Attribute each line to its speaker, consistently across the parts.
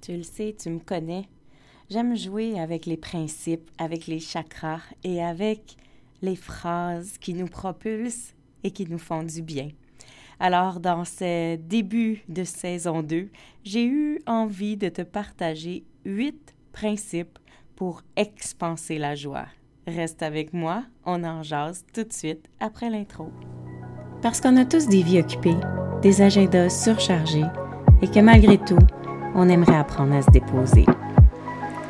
Speaker 1: Tu le sais, tu me connais. J'aime jouer avec les principes, avec les chakras et avec les phrases qui nous propulsent et qui nous font du bien. Alors, dans ce début de saison 2, j'ai eu envie de te partager huit principes pour expanser la joie. Reste avec moi, on en jase tout de suite après l'intro. Parce qu'on a tous des vies occupées, des agendas surchargés et que malgré tout, on aimerait apprendre à se déposer.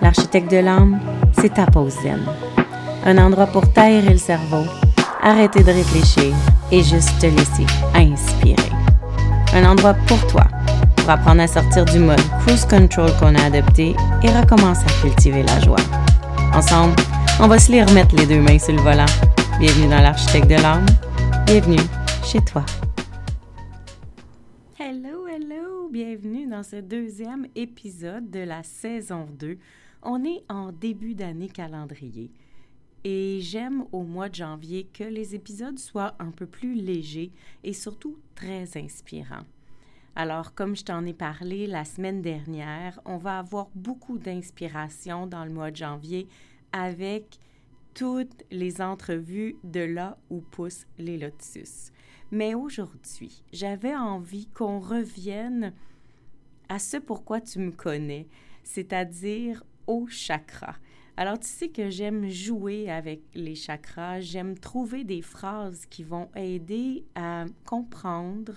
Speaker 1: L'architecte de l'âme, c'est ta pause zen. Un endroit pour taire le cerveau, arrêter de réfléchir et juste te laisser inspirer. Un endroit pour toi, pour apprendre à sortir du mode cruise control qu'on a adopté et recommencer à cultiver la joie. Ensemble, on va se les remettre les deux mains sur le volant. Bienvenue dans l'architecte de l'âme. Bienvenue chez toi. Bienvenue dans ce deuxième épisode de la saison 2. On est en début d'année calendrier et j'aime au mois de janvier que les épisodes soient un peu plus légers et surtout très inspirants. Alors, comme je t'en ai parlé la semaine dernière, on va avoir beaucoup d'inspiration dans le mois de janvier avec toutes les entrevues de là où poussent les lotus. Mais aujourd'hui, j'avais envie qu'on revienne à ce pourquoi tu me connais, c'est-à-dire au chakra. Alors, tu sais que j'aime jouer avec les chakras, j'aime trouver des phrases qui vont aider à comprendre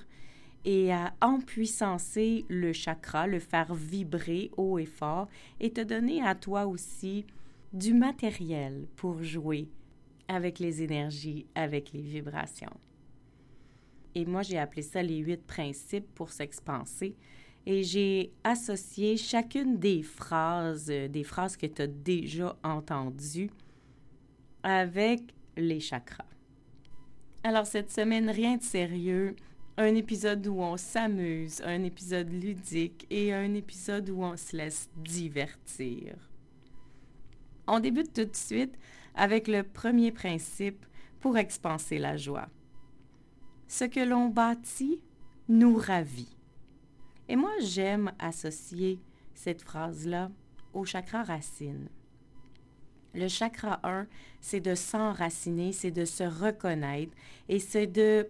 Speaker 1: et à empuissancer le chakra, le faire vibrer haut et fort et te donner à toi aussi du matériel pour jouer avec les énergies, avec les vibrations. Et moi, j'ai appelé ça les huit principes pour s'expanser. Et j'ai associé chacune des phrases, des phrases que tu as déjà entendues, avec les chakras. Alors, cette semaine, rien de sérieux. Un épisode où on s'amuse, un épisode ludique et un épisode où on se laisse divertir. On débute tout de suite avec le premier principe pour expanser la joie. Ce que l'on bâtit nous ravit. Et moi, j'aime associer cette phrase-là au chakra racine. Le chakra 1, c'est de s'enraciner, c'est de se reconnaître et c'est de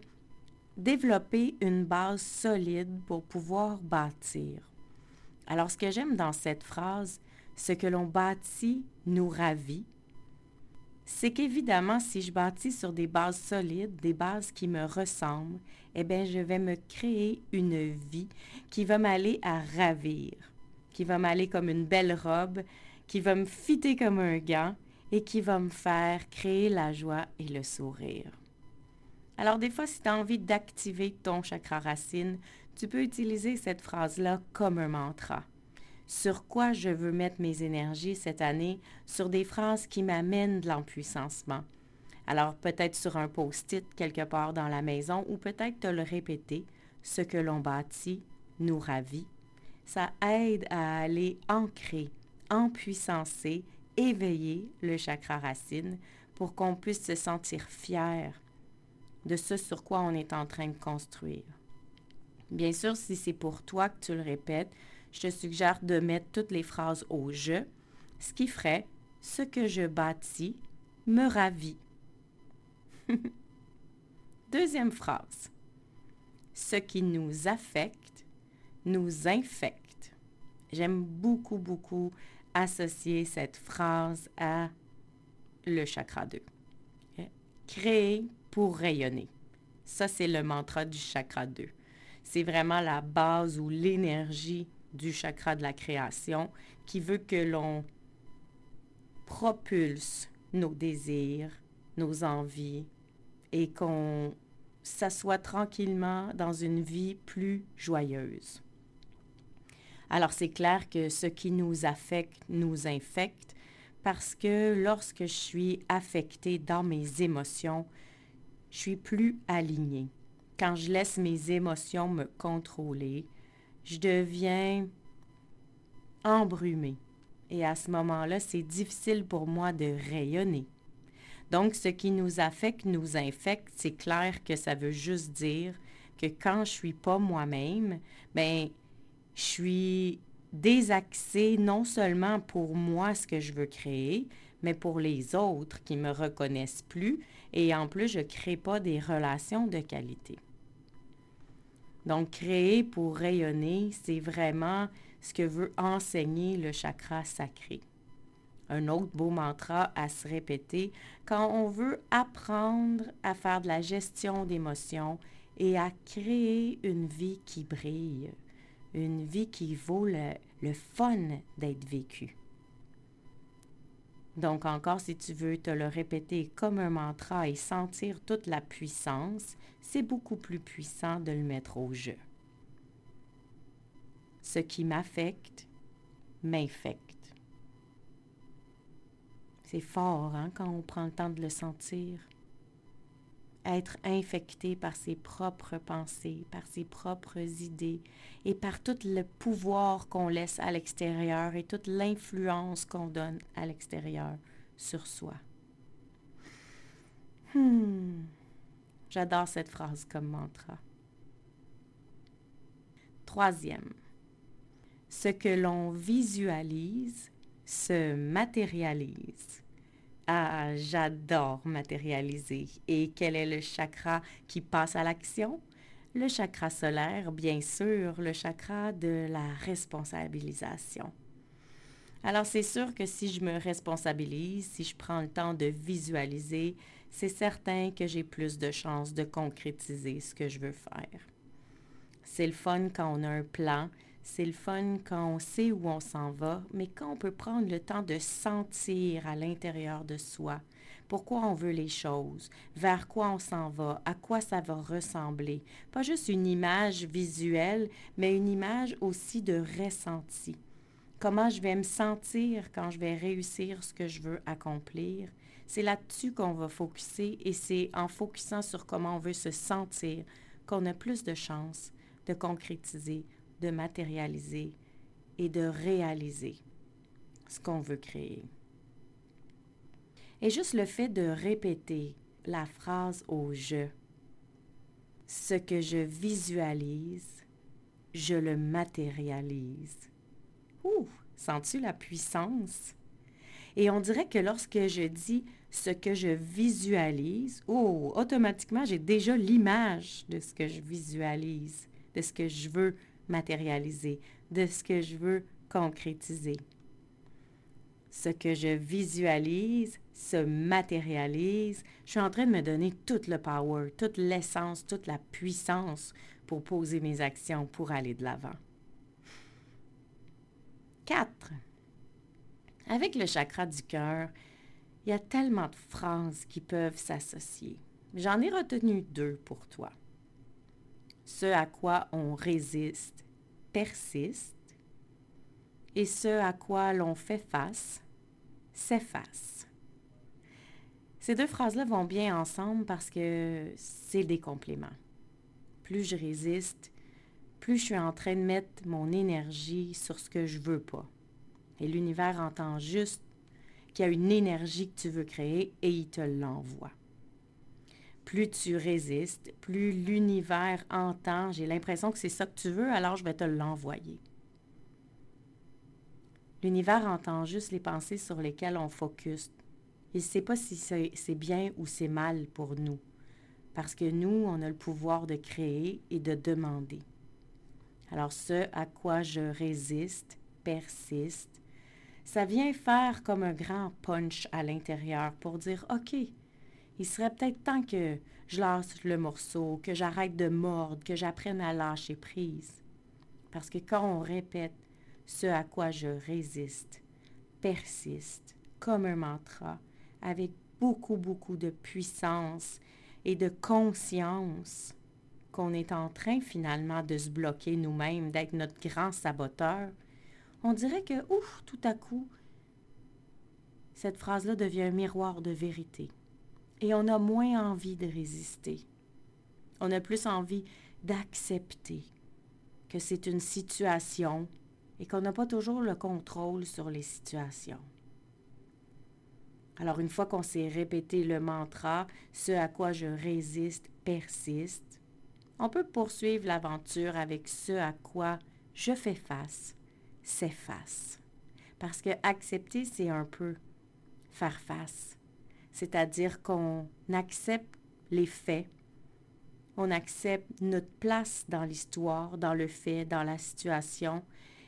Speaker 1: développer une base solide pour pouvoir bâtir. Alors, ce que j'aime dans cette phrase, ce que l'on bâtit nous ravit, c'est qu'évidemment, si je bâtis sur des bases solides, des bases qui me ressemblent, eh bien, je vais me créer une vie qui va m'aller à ravir, qui va m'aller comme une belle robe, qui va me fitter comme un gant et qui va me faire créer la joie et le sourire. Alors, des fois, si tu as envie d'activer ton chakra racine, tu peux utiliser cette phrase-là comme un mantra sur quoi je veux mettre mes énergies cette année, sur des phrases qui m'amènent de l'empuissancement. Alors peut-être sur un post-it quelque part dans la maison ou peut-être te le répéter, ce que l'on bâtit nous ravit. Ça aide à aller ancrer, empuissancer, éveiller le chakra racine pour qu'on puisse se sentir fier de ce sur quoi on est en train de construire. Bien sûr, si c'est pour toi que tu le répètes, je te suggère de mettre toutes les phrases au je, ce qui ferait ce que je bâtis me ravit. Deuxième phrase. Ce qui nous affecte nous infecte. J'aime beaucoup, beaucoup associer cette phrase à le chakra 2. Créer pour rayonner. Ça, c'est le mantra du chakra 2. C'est vraiment la base ou l'énergie du chakra de la création qui veut que l'on propulse nos désirs, nos envies et qu'on s'assoit tranquillement dans une vie plus joyeuse. Alors c'est clair que ce qui nous affecte nous infecte parce que lorsque je suis affectée dans mes émotions, je suis plus alignée. Quand je laisse mes émotions me contrôler, je deviens embrumée. Et à ce moment-là, c'est difficile pour moi de rayonner. Donc, ce qui nous affecte nous infecte, c'est clair que ça veut juste dire que quand je suis pas moi-même, ben, je suis désaxer non seulement pour moi ce que je veux créer, mais pour les autres qui me reconnaissent plus et en plus je crée pas des relations de qualité. Donc créer pour rayonner, c'est vraiment ce que veut enseigner le chakra sacré. Un autre beau mantra à se répéter quand on veut apprendre à faire de la gestion d'émotions et à créer une vie qui brille, une vie qui vaut le, le fun d'être vécue. Donc encore, si tu veux te le répéter comme un mantra et sentir toute la puissance, c'est beaucoup plus puissant de le mettre au jeu. Ce qui m'affecte m'infecte. C'est fort hein, quand on prend le temps de le sentir être infecté par ses propres pensées, par ses propres idées et par tout le pouvoir qu'on laisse à l'extérieur et toute l'influence qu'on donne à l'extérieur sur soi. Hmm. J'adore cette phrase comme mantra. Troisième, ce que l'on visualise se matérialise. Ah, j'adore matérialiser. Et quel est le chakra qui passe à l'action? Le chakra solaire, bien sûr, le chakra de la responsabilisation. Alors c'est sûr que si je me responsabilise, si je prends le temps de visualiser, c'est certain que j'ai plus de chances de concrétiser ce que je veux faire. C'est le fun quand on a un plan, c'est le fun quand on sait où on s'en va, mais quand on peut prendre le temps de sentir à l'intérieur de soi pourquoi on veut les choses, vers quoi on s'en va, à quoi ça va ressembler. Pas juste une image visuelle, mais une image aussi de ressenti. Comment je vais me sentir quand je vais réussir ce que je veux accomplir. C'est là-dessus qu'on va focuser et c'est en focusant sur comment on veut se sentir qu'on a plus de chances de concrétiser de matérialiser et de réaliser ce qu'on veut créer. Et juste le fait de répéter la phrase au je, ce que je visualise, je le matérialise. Ouh, sens-tu la puissance? Et on dirait que lorsque je dis ce que je visualise, oh, automatiquement, j'ai déjà l'image de ce que je visualise, de ce que je veux matérialiser, de ce que je veux concrétiser. Ce que je visualise se matérialise. Je suis en train de me donner tout le power, toute l'essence, toute la puissance pour poser mes actions, pour aller de l'avant. 4. Avec le chakra du cœur, il y a tellement de phrases qui peuvent s'associer. J'en ai retenu deux pour toi ce à quoi on résiste persiste et ce à quoi l'on fait face s'efface. Ces deux phrases-là vont bien ensemble parce que c'est des compléments. Plus je résiste, plus je suis en train de mettre mon énergie sur ce que je veux pas. Et l'univers entend juste qu'il y a une énergie que tu veux créer et il te l'envoie plus tu résistes, plus l'univers entend, j'ai l'impression que c'est ça que tu veux, alors je vais te l'envoyer. L'univers entend juste les pensées sur lesquelles on focus. Il ne sait pas si c'est bien ou c'est mal pour nous, parce que nous, on a le pouvoir de créer et de demander. Alors ce à quoi je résiste persiste. Ça vient faire comme un grand punch à l'intérieur pour dire, OK, il serait peut-être temps que je lâche le morceau, que j'arrête de mordre, que j'apprenne à lâcher prise. Parce que quand on répète ce à quoi je résiste, persiste comme un mantra, avec beaucoup, beaucoup de puissance et de conscience qu'on est en train finalement de se bloquer nous-mêmes, d'être notre grand saboteur, on dirait que, ouf, tout à coup, cette phrase-là devient un miroir de vérité et on a moins envie de résister. On a plus envie d'accepter que c'est une situation et qu'on n'a pas toujours le contrôle sur les situations. Alors une fois qu'on s'est répété le mantra, ce à quoi je résiste persiste, on peut poursuivre l'aventure avec ce à quoi je fais face s'efface. Parce que accepter, c'est un peu faire face. C'est-à-dire qu'on accepte les faits, on accepte notre place dans l'histoire, dans le fait, dans la situation,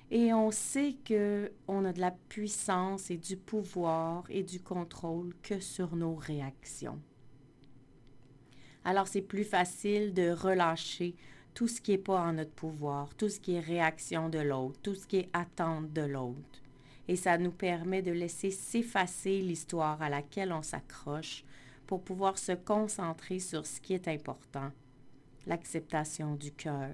Speaker 1: et on sait que on a de la puissance et du pouvoir et du contrôle que sur nos réactions. Alors c'est plus facile de relâcher tout ce qui n'est pas en notre pouvoir, tout ce qui est réaction de l'autre, tout ce qui est attente de l'autre. Et ça nous permet de laisser s'effacer l'histoire à laquelle on s'accroche pour pouvoir se concentrer sur ce qui est important, l'acceptation du cœur,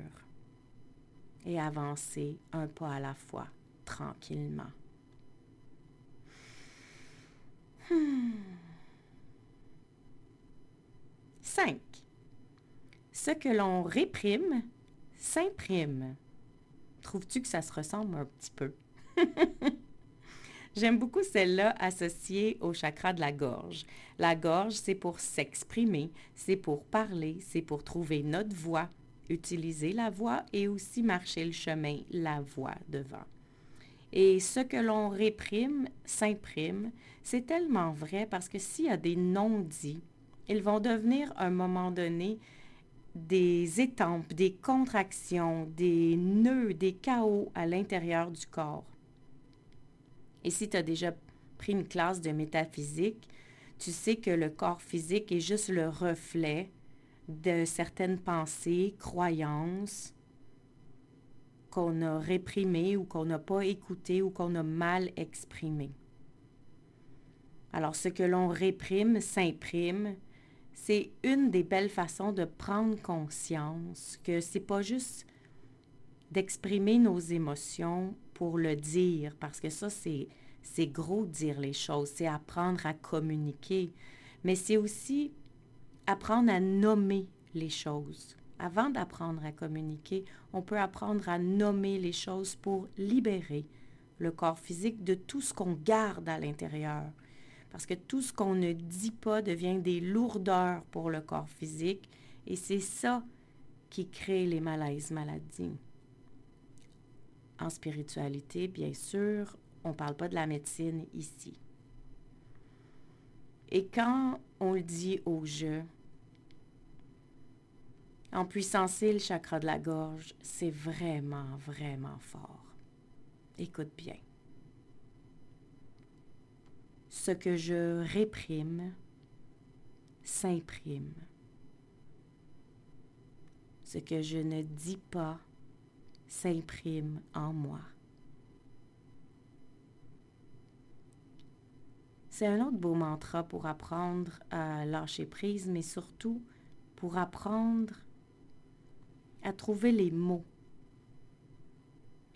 Speaker 1: et avancer un pas à la fois, tranquillement. 5. Hmm. Ce que l'on réprime s'imprime. Trouves-tu que ça se ressemble un petit peu? J'aime beaucoup celle-là associée au chakra de la gorge. La gorge, c'est pour s'exprimer, c'est pour parler, c'est pour trouver notre voix, utiliser la voix et aussi marcher le chemin, la voix devant. Et ce que l'on réprime s'imprime. C'est tellement vrai parce que s'il y a des non-dits, ils vont devenir à un moment donné des étampes, des contractions, des nœuds, des chaos à l'intérieur du corps. Et si tu as déjà pris une classe de métaphysique, tu sais que le corps physique est juste le reflet de certaines pensées, croyances qu'on a réprimées ou qu'on n'a pas écoutées ou qu'on a mal exprimées. Alors ce que l'on réprime s'imprime. C'est une des belles façons de prendre conscience que c'est pas juste d'exprimer nos émotions pour le dire, parce que ça, c'est, c'est gros dire les choses, c'est apprendre à communiquer, mais c'est aussi apprendre à nommer les choses. Avant d'apprendre à communiquer, on peut apprendre à nommer les choses pour libérer le corps physique de tout ce qu'on garde à l'intérieur. Parce que tout ce qu'on ne dit pas devient des lourdeurs pour le corps physique et c'est ça qui crée les malaises maladies. En spiritualité, bien sûr, on ne parle pas de la médecine ici. Et quand on le dit au jeu, en puissancer le chakra de la gorge, c'est vraiment, vraiment fort. Écoute bien. Ce que je réprime s'imprime. Ce que je ne dis pas s'imprime en moi. C'est un autre beau mantra pour apprendre à lâcher prise, mais surtout pour apprendre à trouver les mots,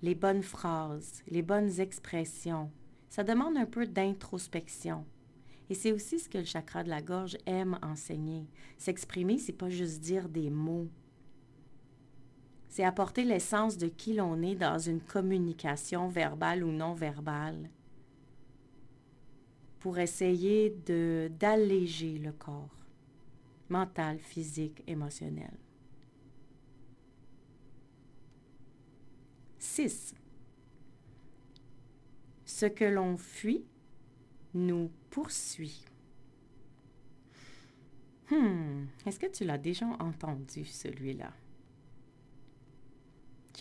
Speaker 1: les bonnes phrases, les bonnes expressions. Ça demande un peu d'introspection. Et c'est aussi ce que le chakra de la gorge aime enseigner. S'exprimer, c'est pas juste dire des mots. C'est apporter l'essence de qui l'on est dans une communication verbale ou non verbale pour essayer d'alléger le corps mental, physique, émotionnel. 6. Ce que l'on fuit nous poursuit. Hmm, est-ce que tu l'as déjà entendu, celui-là?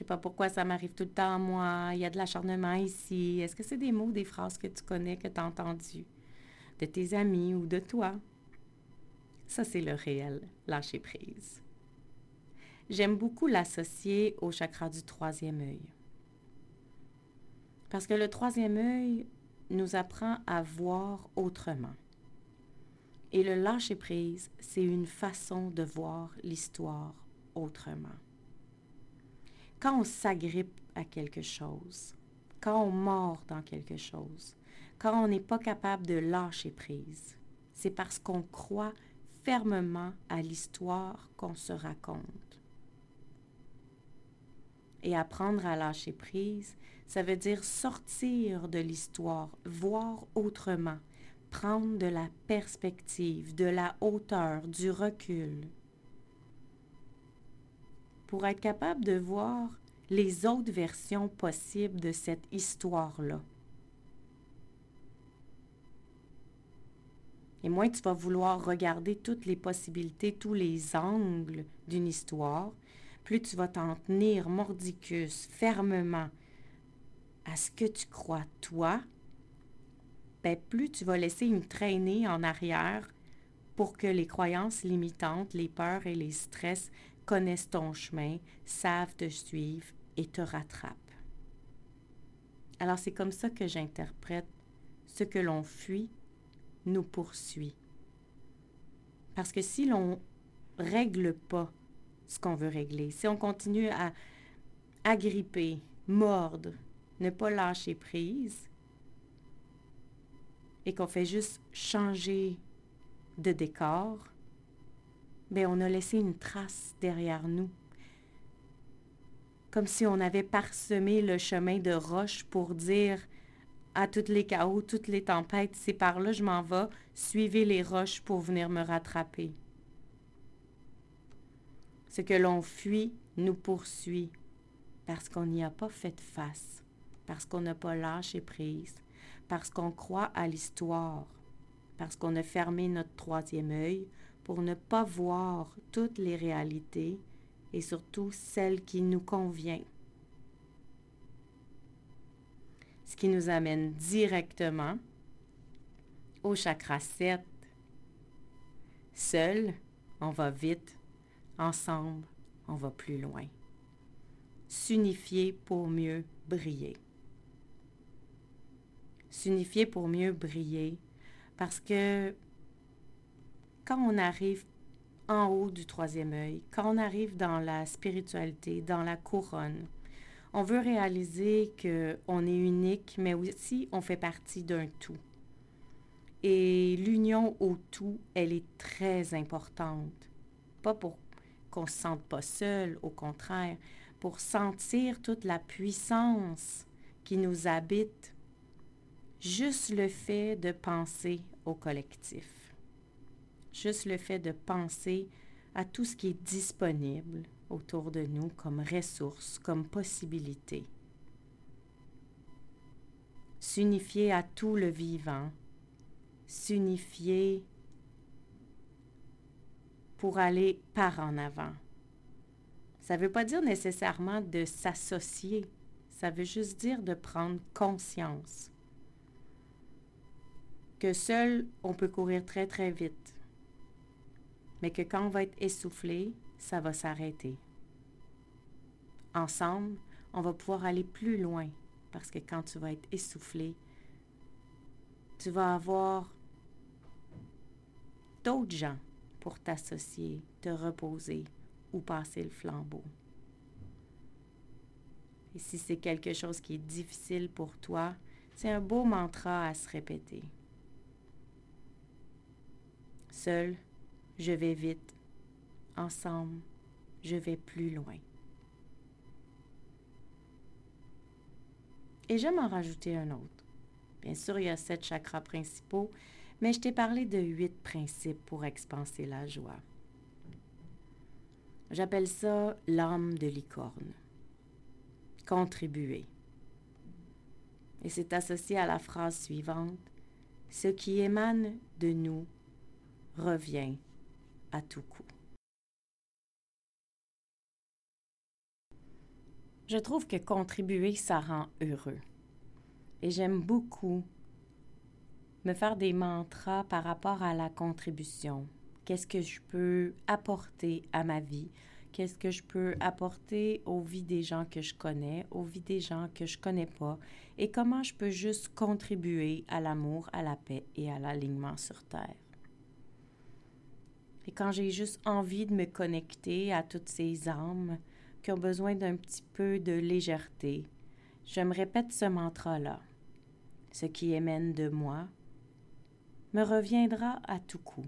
Speaker 1: Je sais pas pourquoi ça m'arrive tout le temps à moi. Il y a de l'acharnement ici. Est-ce que c'est des mots, des phrases que tu connais, que tu as entendues de tes amis ou de toi? Ça, c'est le réel, lâcher prise. J'aime beaucoup l'associer au chakra du troisième œil. Parce que le troisième œil nous apprend à voir autrement. Et le lâcher-prise, c'est une façon de voir l'histoire autrement. Quand on s'agrippe à quelque chose, quand on mord dans quelque chose, quand on n'est pas capable de lâcher prise, c'est parce qu'on croit fermement à l'histoire qu'on se raconte. Et apprendre à lâcher prise, ça veut dire sortir de l'histoire, voir autrement, prendre de la perspective, de la hauteur, du recul. Pour être capable de voir les autres versions possibles de cette histoire-là. Et moins tu vas vouloir regarder toutes les possibilités, tous les angles d'une histoire, plus tu vas t'en tenir mordicus, fermement à ce que tu crois toi, ben plus tu vas laisser une traînée en arrière pour que les croyances limitantes, les peurs et les stress connaissent ton chemin, savent te suivre et te rattrapent. Alors c'est comme ça que j'interprète ce que l'on fuit nous poursuit. Parce que si l'on règle pas ce qu'on veut régler, si on continue à agripper, mordre, ne pas lâcher prise, et qu'on fait juste changer de décor, on a laissé une trace derrière nous. Comme si on avait parsemé le chemin de roche pour dire à toutes les chaos, toutes les tempêtes, c'est par là je m'en vais, suivez les roches pour venir me rattraper. Ce que l'on fuit nous poursuit parce qu'on n'y a pas fait face, parce qu'on n'a pas lâché prise, parce qu'on croit à l'histoire, parce qu'on a fermé notre troisième œil pour ne pas voir toutes les réalités et surtout celles qui nous conviennent. ce qui nous amène directement au chakra 7. Seul, on va vite. Ensemble, on va plus loin. S'unifier pour mieux briller. S'unifier pour mieux briller parce que quand on arrive en haut du troisième œil, quand on arrive dans la spiritualité, dans la couronne, on veut réaliser qu'on est unique, mais aussi on fait partie d'un tout. Et l'union au tout, elle est très importante. Pas pour qu'on ne se sente pas seul, au contraire, pour sentir toute la puissance qui nous habite. Juste le fait de penser au collectif. Juste le fait de penser à tout ce qui est disponible, autour de nous comme ressources, comme possibilités. S'unifier à tout le vivant, s'unifier pour aller par en avant. Ça ne veut pas dire nécessairement de s'associer, ça veut juste dire de prendre conscience que seul on peut courir très très vite, mais que quand on va être essoufflé, ça va s'arrêter. Ensemble, on va pouvoir aller plus loin parce que quand tu vas être essoufflé, tu vas avoir d'autres gens pour t'associer, te reposer ou passer le flambeau. Et si c'est quelque chose qui est difficile pour toi, c'est un beau mantra à se répéter. Seul, je vais vite ensemble, je vais plus loin. Et j'aime en rajouter un autre. Bien sûr, il y a sept chakras principaux, mais je t'ai parlé de huit principes pour expanser la joie. J'appelle ça l'âme de licorne. Contribuer. Et c'est associé à la phrase suivante. Ce qui émane de nous revient tout coup. Je trouve que contribuer, ça rend heureux. Et j'aime beaucoup me faire des mantras par rapport à la contribution. Qu'est-ce que je peux apporter à ma vie? Qu'est-ce que je peux apporter aux vies des gens que je connais, aux vies des gens que je connais pas? Et comment je peux juste contribuer à l'amour, à la paix et à l'alignement sur Terre? Et quand j'ai juste envie de me connecter à toutes ces âmes, qui ont besoin d'un petit peu de légèreté, je me répète ce mantra-là. Ce qui émène de moi me reviendra à tout coup.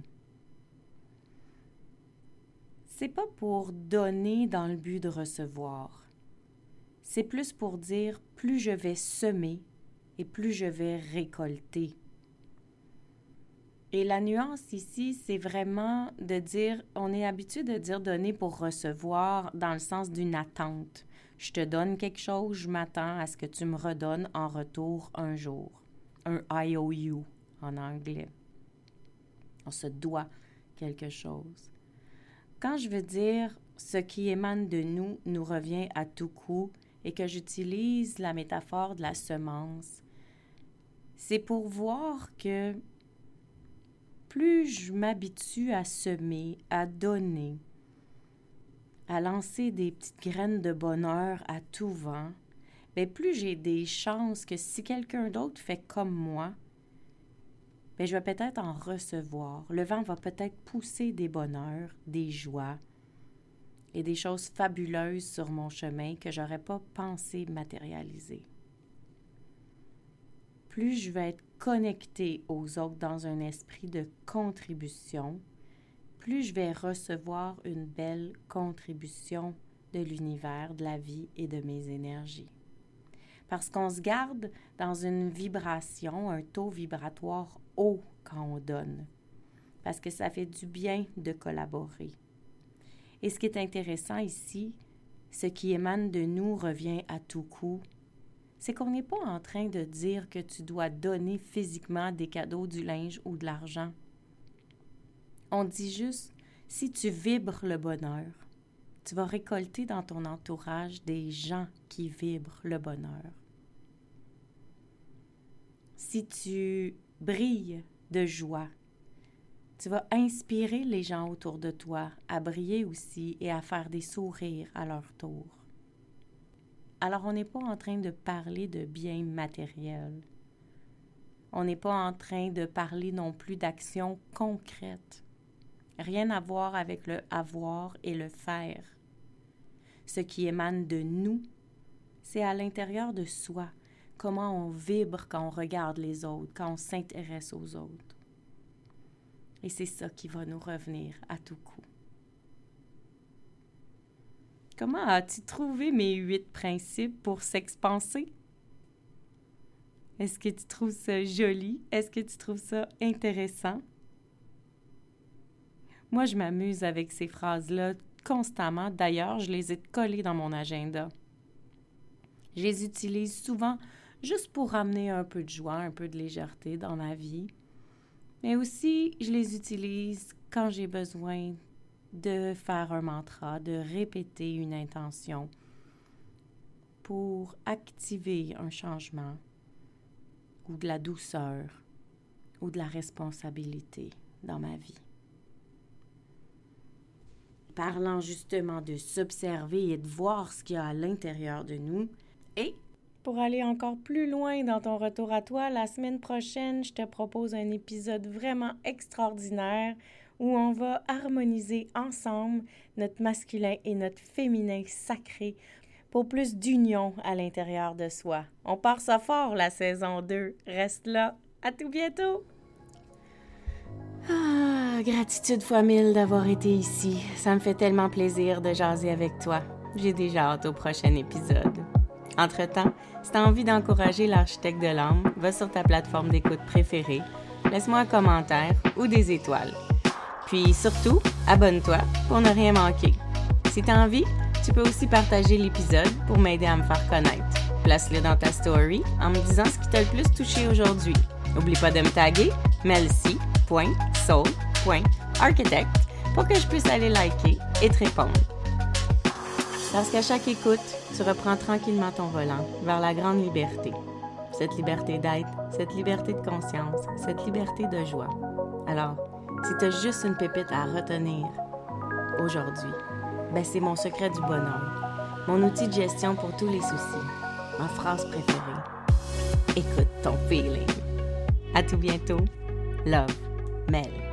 Speaker 1: C'est pas pour donner dans le but de recevoir. C'est plus pour dire plus je vais semer et plus je vais récolter. Et la nuance ici, c'est vraiment de dire, on est habitué de dire donner pour recevoir dans le sens d'une attente. Je te donne quelque chose, je m'attends à ce que tu me redonnes en retour un jour. Un IOU en anglais. On se doit quelque chose. Quand je veux dire ce qui émane de nous nous revient à tout coup et que j'utilise la métaphore de la semence, c'est pour voir que plus je m'habitue à semer, à donner, à lancer des petites graines de bonheur à tout vent, bien plus j'ai des chances que si quelqu'un d'autre fait comme moi, bien je vais peut-être en recevoir. Le vent va peut-être pousser des bonheurs, des joies et des choses fabuleuses sur mon chemin que j'aurais pas pensé matérialiser. Plus je vais être connecté aux autres dans un esprit de contribution, plus je vais recevoir une belle contribution de l'univers, de la vie et de mes énergies. Parce qu'on se garde dans une vibration, un taux vibratoire haut quand on donne. Parce que ça fait du bien de collaborer. Et ce qui est intéressant ici, ce qui émane de nous revient à tout coup, c'est qu'on n'est pas en train de dire que tu dois donner physiquement des cadeaux, du linge ou de l'argent. On dit juste, si tu vibres le bonheur, tu vas récolter dans ton entourage des gens qui vibrent le bonheur. Si tu brilles de joie, tu vas inspirer les gens autour de toi à briller aussi et à faire des sourires à leur tour. Alors on n'est pas en train de parler de biens matériels. On n'est pas en train de parler non plus d'actions concrètes. Rien à voir avec le avoir et le faire. Ce qui émane de nous, c'est à l'intérieur de soi, comment on vibre quand on regarde les autres, quand on s'intéresse aux autres. Et c'est ça qui va nous revenir à tout coup. Comment as-tu trouvé mes huit principes pour s'expanser? Est-ce que tu trouves ça joli? Est-ce que tu trouves ça intéressant? Moi, je m'amuse avec ces phrases-là constamment. D'ailleurs, je les ai collées dans mon agenda. Je les utilise souvent juste pour ramener un peu de joie, un peu de légèreté dans ma vie. Mais aussi, je les utilise quand j'ai besoin de faire un mantra, de répéter une intention pour activer un changement ou de la douceur ou de la responsabilité dans ma vie parlant justement de s'observer et de voir ce qu'il y a à l'intérieur de nous. Et pour aller encore plus loin dans ton retour à toi, la semaine prochaine, je te propose un épisode vraiment extraordinaire où on va harmoniser ensemble notre masculin et notre féminin sacré pour plus d'union à l'intérieur de soi. On part ça fort la saison 2. Reste là. À tout bientôt. Ah, gratitude fois mille d'avoir été ici. Ça me fait tellement plaisir de jaser avec toi. J'ai déjà hâte au prochain épisode. Entre-temps, si tu as envie d'encourager l'architecte de l'âme, va sur ta plateforme d'écoute préférée, laisse-moi un commentaire ou des étoiles. Puis surtout, abonne-toi pour ne rien manquer. Si tu as envie, tu peux aussi partager l'épisode pour m'aider à me faire connaître. Place-le dans ta story en me disant ce qui t'a le plus touché aujourd'hui. N'oublie pas de me taguer, Melcy soul.architect pour que je puisse aller liker et te répondre. Parce qu'à chaque écoute, tu reprends tranquillement ton volant vers la grande liberté. Cette liberté d'être, cette liberté de conscience, cette liberté de joie. Alors, si tu as juste une pépite à retenir aujourd'hui, ben c'est mon secret du bonheur, mon outil de gestion pour tous les soucis, ma phrase préférée. Écoute ton feeling. À tout bientôt. Love. Mel.